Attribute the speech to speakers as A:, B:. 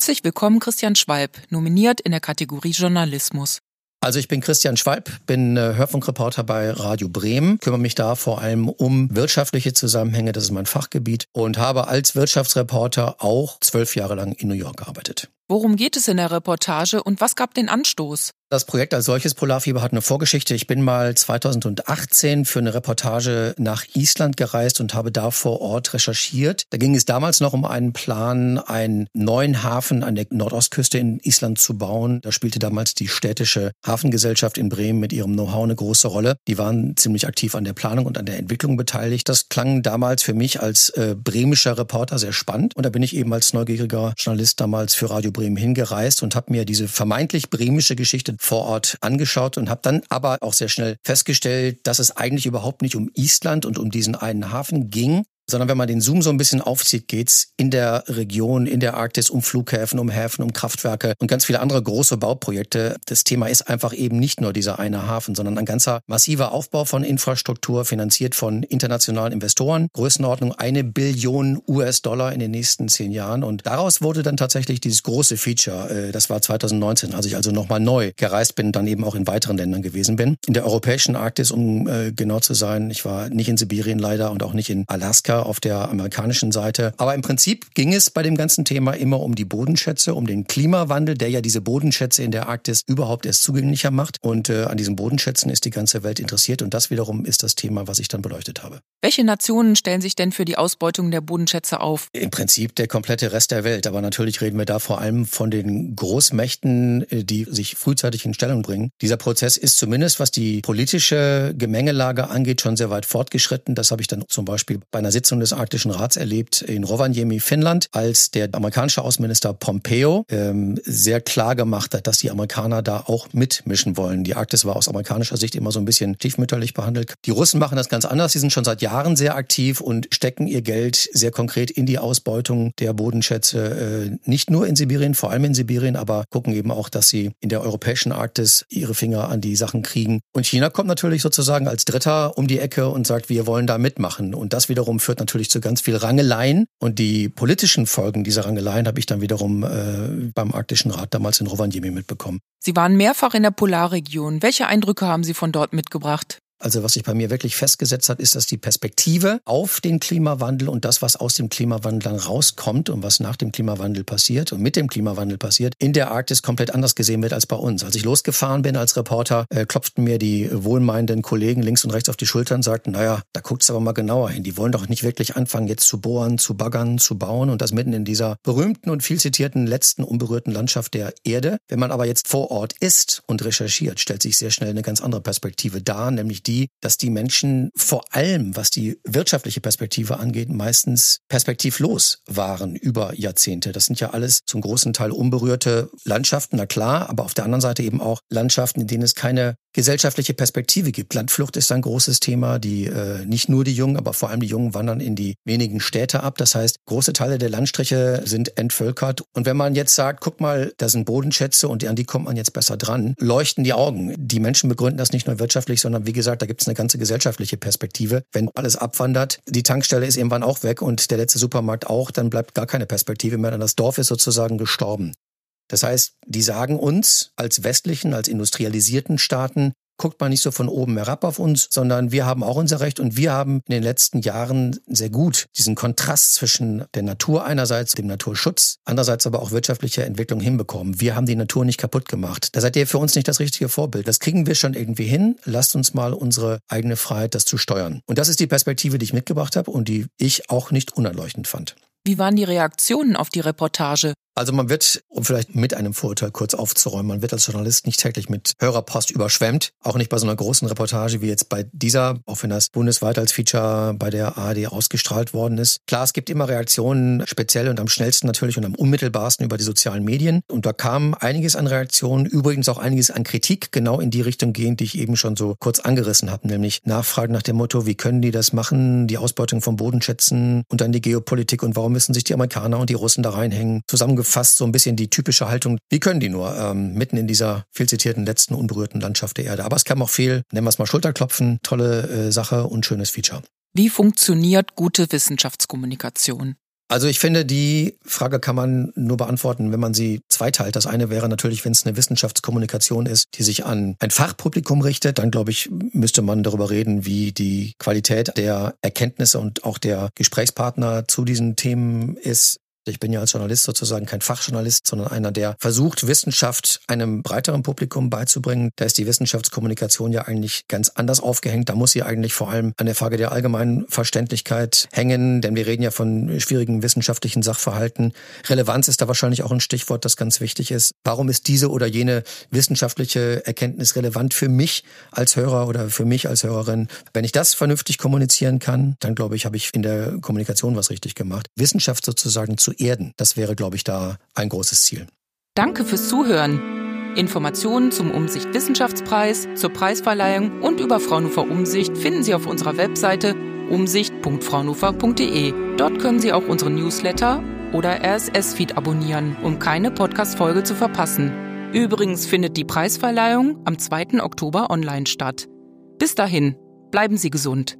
A: Herzlich willkommen, Christian Schwalb, nominiert in der Kategorie Journalismus.
B: Also ich bin Christian Schwalb, bin äh, Hörfunkreporter bei Radio Bremen, kümmere mich da vor allem um wirtschaftliche Zusammenhänge, das ist mein Fachgebiet und habe als Wirtschaftsreporter auch zwölf Jahre lang in New York gearbeitet.
A: Worum geht es in der Reportage und was gab den Anstoß?
B: Das Projekt als solches Polarfieber hat eine Vorgeschichte. Ich bin mal 2018 für eine Reportage nach Island gereist und habe da vor Ort recherchiert. Da ging es damals noch um einen Plan, einen neuen Hafen an der Nordostküste in Island zu bauen. Da spielte damals die städtische Hafengesellschaft in Bremen mit ihrem Know-how eine große Rolle. Die waren ziemlich aktiv an der Planung und an der Entwicklung beteiligt. Das klang damals für mich als äh, bremischer Reporter sehr spannend. Und da bin ich eben als neugieriger Journalist damals für Radio Bremen hingereist und habe mir diese vermeintlich bremische Geschichte vor Ort angeschaut und habe dann aber auch sehr schnell festgestellt, dass es eigentlich überhaupt nicht um Island und um diesen einen Hafen ging, sondern wenn man den Zoom so ein bisschen aufzieht, geht's in der Region, in der Arktis um Flughäfen, um Häfen, um Kraftwerke und ganz viele andere große Bauprojekte. Das Thema ist einfach eben nicht nur dieser eine Hafen, sondern ein ganzer massiver Aufbau von Infrastruktur, finanziert von internationalen Investoren. Größenordnung eine Billion US-Dollar in den nächsten zehn Jahren. Und daraus wurde dann tatsächlich dieses große Feature. Äh, das war 2019, als ich also nochmal neu gereist bin, dann eben auch in weiteren Ländern gewesen bin. In der europäischen Arktis, um äh, genau zu sein. Ich war nicht in Sibirien leider und auch nicht in Alaska auf der amerikanischen Seite. Aber im Prinzip ging es bei dem ganzen Thema immer um die Bodenschätze, um den Klimawandel, der ja diese Bodenschätze in der Arktis überhaupt erst zugänglicher macht. Und äh, an diesen Bodenschätzen ist die ganze Welt interessiert. Und das wiederum ist das Thema, was ich dann beleuchtet habe.
A: Welche Nationen stellen sich denn für die Ausbeutung der Bodenschätze auf?
B: Im Prinzip der komplette Rest der Welt. Aber natürlich reden wir da vor allem von den Großmächten, äh, die sich frühzeitig in Stellung bringen. Dieser Prozess ist zumindest, was die politische Gemengelage angeht, schon sehr weit fortgeschritten. Das habe ich dann zum Beispiel bei einer Sitzung Sitzung des Arktischen Rats erlebt in Rovaniemi, Finnland, als der amerikanische Außenminister Pompeo ähm, sehr klar gemacht hat, dass die Amerikaner da auch mitmischen wollen. Die Arktis war aus amerikanischer Sicht immer so ein bisschen stiefmütterlich behandelt. Die Russen machen das ganz anders. Sie sind schon seit Jahren sehr aktiv und stecken ihr Geld sehr konkret in die Ausbeutung der Bodenschätze. Äh, nicht nur in Sibirien, vor allem in Sibirien, aber gucken eben auch, dass sie in der europäischen Arktis ihre Finger an die Sachen kriegen. Und China kommt natürlich sozusagen als Dritter um die Ecke und sagt, wir wollen da mitmachen. Und das wiederum führt natürlich zu ganz viel Rangeleien. Und die politischen Folgen dieser Rangeleien habe ich dann wiederum äh, beim Arktischen Rat damals in Rovaniemi mitbekommen.
A: Sie waren mehrfach in der Polarregion. Welche Eindrücke haben Sie von dort mitgebracht?
B: Also was sich bei mir wirklich festgesetzt hat, ist, dass die Perspektive auf den Klimawandel und das, was aus dem Klimawandel dann rauskommt und was nach dem Klimawandel passiert und mit dem Klimawandel passiert, in der Arktis komplett anders gesehen wird als bei uns. Als ich losgefahren bin als Reporter, äh, klopften mir die wohlmeinenden Kollegen links und rechts auf die Schultern und sagten, naja, da guckt's aber mal genauer hin. Die wollen doch nicht wirklich anfangen, jetzt zu bohren, zu baggern, zu bauen und das mitten in dieser berühmten und viel zitierten letzten unberührten Landschaft der Erde. Wenn man aber jetzt vor Ort ist und recherchiert, stellt sich sehr schnell eine ganz andere Perspektive dar, nämlich die die, dass die Menschen vor allem, was die wirtschaftliche Perspektive angeht, meistens perspektivlos waren über Jahrzehnte. Das sind ja alles zum großen Teil unberührte Landschaften, na klar, aber auf der anderen Seite eben auch Landschaften, in denen es keine gesellschaftliche Perspektive gibt. Landflucht ist ein großes Thema. Die äh, nicht nur die Jungen, aber vor allem die Jungen wandern in die wenigen Städte ab. Das heißt, große Teile der Landstriche sind entvölkert. Und wenn man jetzt sagt, guck mal, da sind Bodenschätze und an die kommt man jetzt besser dran, leuchten die Augen. Die Menschen begründen das nicht nur wirtschaftlich, sondern wie gesagt, da gibt es eine ganze gesellschaftliche Perspektive. Wenn alles abwandert, die Tankstelle ist irgendwann auch weg und der letzte Supermarkt auch, dann bleibt gar keine Perspektive mehr. Dann das Dorf ist sozusagen gestorben. Das heißt, die sagen uns als westlichen, als industrialisierten Staaten, guckt man nicht so von oben herab auf uns, sondern wir haben auch unser Recht und wir haben in den letzten Jahren sehr gut diesen Kontrast zwischen der Natur einerseits, dem Naturschutz, andererseits aber auch wirtschaftlicher Entwicklung hinbekommen. Wir haben die Natur nicht kaputt gemacht. Da seid ihr für uns nicht das richtige Vorbild. Das kriegen wir schon irgendwie hin. Lasst uns mal unsere eigene Freiheit, das zu steuern. Und das ist die Perspektive, die ich mitgebracht habe und die ich auch nicht unerleuchtend fand.
A: Wie waren die Reaktionen auf die Reportage?
B: Also man wird, um vielleicht mit einem Vorurteil kurz aufzuräumen, man wird als Journalist nicht täglich mit Hörerpost überschwemmt. Auch nicht bei so einer großen Reportage wie jetzt bei dieser, auch wenn das bundesweit als Feature bei der ARD ausgestrahlt worden ist. Klar, es gibt immer Reaktionen, speziell und am schnellsten natürlich und am unmittelbarsten über die sozialen Medien. Und da kam einiges an Reaktionen, übrigens auch einiges an Kritik, genau in die Richtung gehend, die ich eben schon so kurz angerissen habe, nämlich Nachfragen nach dem Motto, wie können die das machen, die Ausbeutung von Bodenschätzen und dann die Geopolitik und warum müssen sich die Amerikaner und die Russen da reinhängen. Zusammengefasst so ein bisschen die typische Haltung, wie können die nur ähm, mitten in dieser viel zitierten letzten unberührten Landschaft der Erde. Aber es kam auch viel, nennen wir es mal Schulterklopfen, tolle äh, Sache und schönes Feature.
A: Wie funktioniert gute Wissenschaftskommunikation?
B: Also ich finde, die Frage kann man nur beantworten, wenn man sie zweiteilt. Das eine wäre natürlich, wenn es eine Wissenschaftskommunikation ist, die sich an ein Fachpublikum richtet, dann glaube ich, müsste man darüber reden, wie die Qualität der Erkenntnisse und auch der Gesprächspartner zu diesen Themen ist. Ich bin ja als Journalist sozusagen kein Fachjournalist, sondern einer, der versucht, Wissenschaft einem breiteren Publikum beizubringen. Da ist die Wissenschaftskommunikation ja eigentlich ganz anders aufgehängt. Da muss sie eigentlich vor allem an der Frage der allgemeinen Verständlichkeit hängen, denn wir reden ja von schwierigen wissenschaftlichen Sachverhalten. Relevanz ist da wahrscheinlich auch ein Stichwort, das ganz wichtig ist. Warum ist diese oder jene wissenschaftliche Erkenntnis relevant für mich als Hörer oder für mich als Hörerin? Wenn ich das vernünftig kommunizieren kann, dann glaube ich, habe ich in der Kommunikation was richtig gemacht. Wissenschaft sozusagen zu erden. Das wäre, glaube ich, da ein großes Ziel.
A: Danke fürs Zuhören. Informationen zum Umsicht Wissenschaftspreis, zur Preisverleihung und über Fraunhofer Umsicht finden Sie auf unserer Webseite umsicht.fraunhofer.de. Dort können Sie auch unseren Newsletter oder RSS-Feed abonnieren, um keine Podcast-Folge zu verpassen. Übrigens findet die Preisverleihung am 2. Oktober online statt. Bis dahin, bleiben Sie gesund.